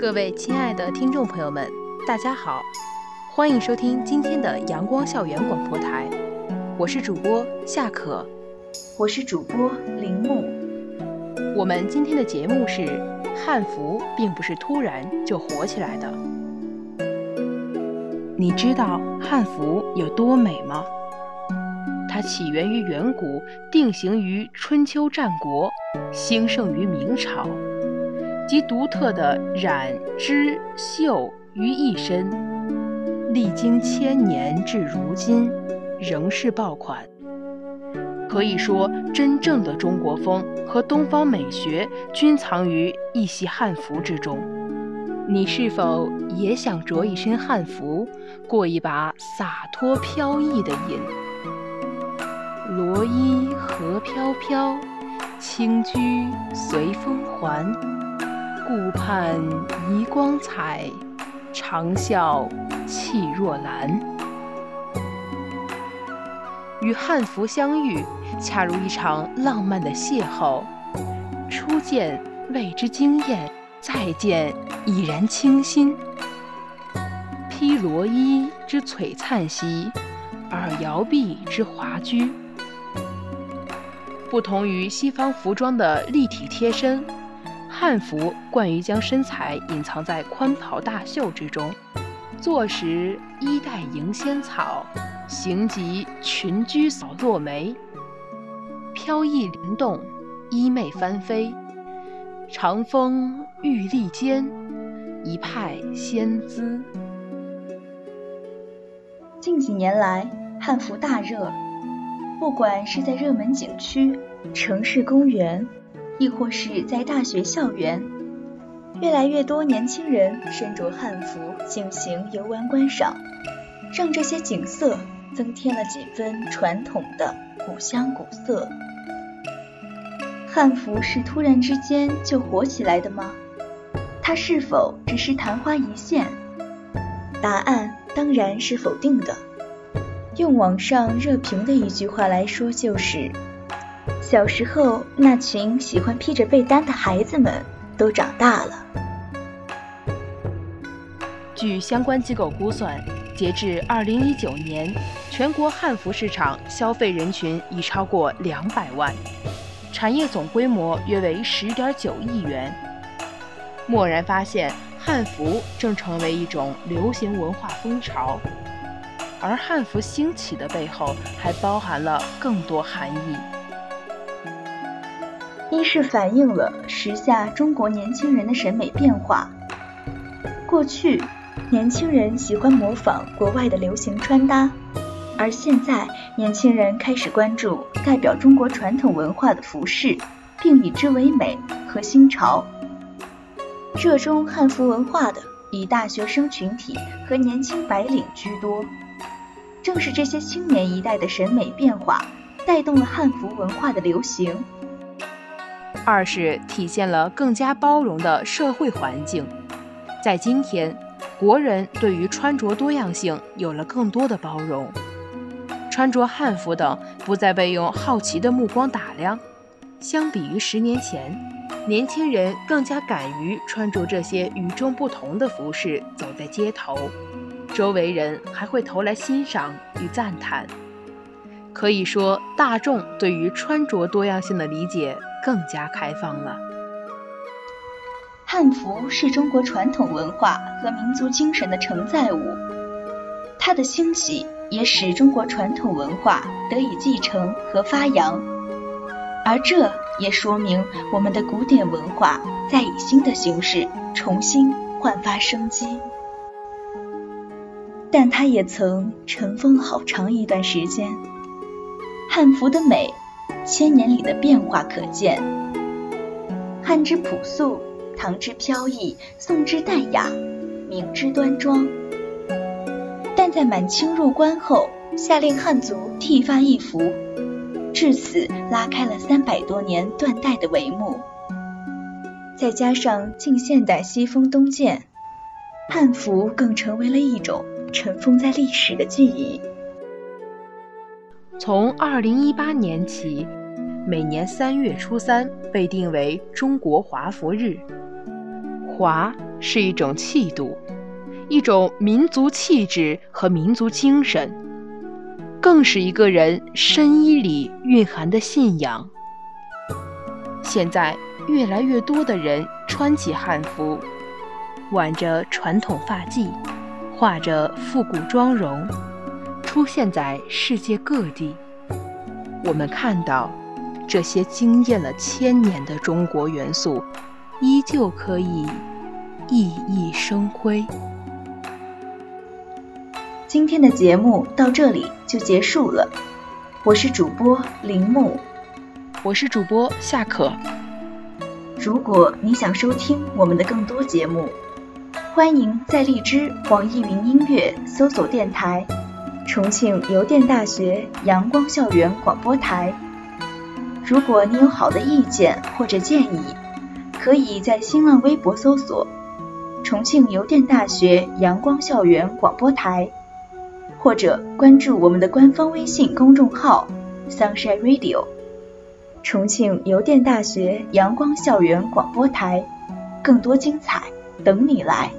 各位亲爱的听众朋友们，大家好，欢迎收听今天的阳光校园广播台，我是主播夏可，我是主播铃木。我们今天的节目是汉服并不是突然就火起来的。你知道汉服有多美吗？它起源于远古，定型于春秋战国，兴盛于明朝。其独特的染织绣于一身，历经千年至如今，仍是爆款。可以说，真正的中国风和东方美学均藏于一袭汉服之中。你是否也想着一身汉服，过一把洒脱飘逸的瘾？罗衣何飘飘，轻居随风还。顾盼移光彩，长啸气若兰。与汉服相遇，恰如一场浪漫的邂逅。初见为之惊艳，再见已然倾心。披罗衣之璀璨兮，而摇臂之华居。不同于西方服装的立体贴身。汉服惯于将身材隐藏在宽袍大袖之中，坐时衣带迎仙草，行即裙裾扫落梅，飘逸灵动，衣袂翻飞，长风玉立间，一派仙姿。近几年来，汉服大热，不管是在热门景区、城市公园。亦或是在大学校园，越来越多年轻人身着汉服进行游玩观赏，让这些景色增添了几分传统的古香古色。汉服是突然之间就火起来的吗？它是否只是昙花一现？答案当然是否定的。用网上热评的一句话来说，就是。小时候，那群喜欢披着被单的孩子们都长大了。据相关机构估算，截至二零一九年，全国汉服市场消费人群已超过两百万，产业总规模约为十点九亿元。蓦然发现，汉服正成为一种流行文化风潮，而汉服兴起的背后，还包含了更多含义。一是反映了时下中国年轻人的审美变化。过去，年轻人喜欢模仿国外的流行穿搭，而现在，年轻人开始关注代表中国传统文化的服饰，并以之为美和新潮。热衷汉服文化的以大学生群体和年轻白领居多。正是这些青年一代的审美变化，带动了汉服文化的流行。二是体现了更加包容的社会环境，在今天，国人对于穿着多样性有了更多的包容，穿着汉服等不再被用好奇的目光打量。相比于十年前，年轻人更加敢于穿着这些与众不同的服饰走在街头，周围人还会投来欣赏与赞叹。可以说，大众对于穿着多样性的理解。更加开放了。汉服是中国传统文化和民族精神的承载物，它的兴起也使中国传统文化得以继承和发扬，而这也说明我们的古典文化在以新的形式重新焕发生机。但它也曾尘封了好长一段时间。汉服的美。千年里的变化可见，汉之朴素，唐之飘逸，宋之淡雅，明之端庄。但在满清入关后，下令汉族剃发易服，至此拉开了三百多年断代的帷幕。再加上近现代西风东渐，汉服更成为了一种尘封在历史的记忆。从二零一八年起，每年三月初三被定为中国华服日。华是一种气度，一种民族气质和民族精神，更是一个人深衣里蕴含的信仰。现在越来越多的人穿起汉服，挽着传统发髻，画着复古妆容，出现在世界各地。我们看到。这些惊艳了千年的中国元素，依旧可以熠熠生辉。今天的节目到这里就结束了，我是主播铃木，我是主播夏可。如果你想收听我们的更多节目，欢迎在荔枝、网易云音乐搜索电台“重庆邮电大学阳光校园广播台”。如果你有好的意见或者建议，可以在新浪微博搜索“重庆邮电大学阳光校园广播台”，或者关注我们的官方微信公众号 “Sunshine Radio”。重庆邮电大学阳光校园广播台，更多精彩等你来。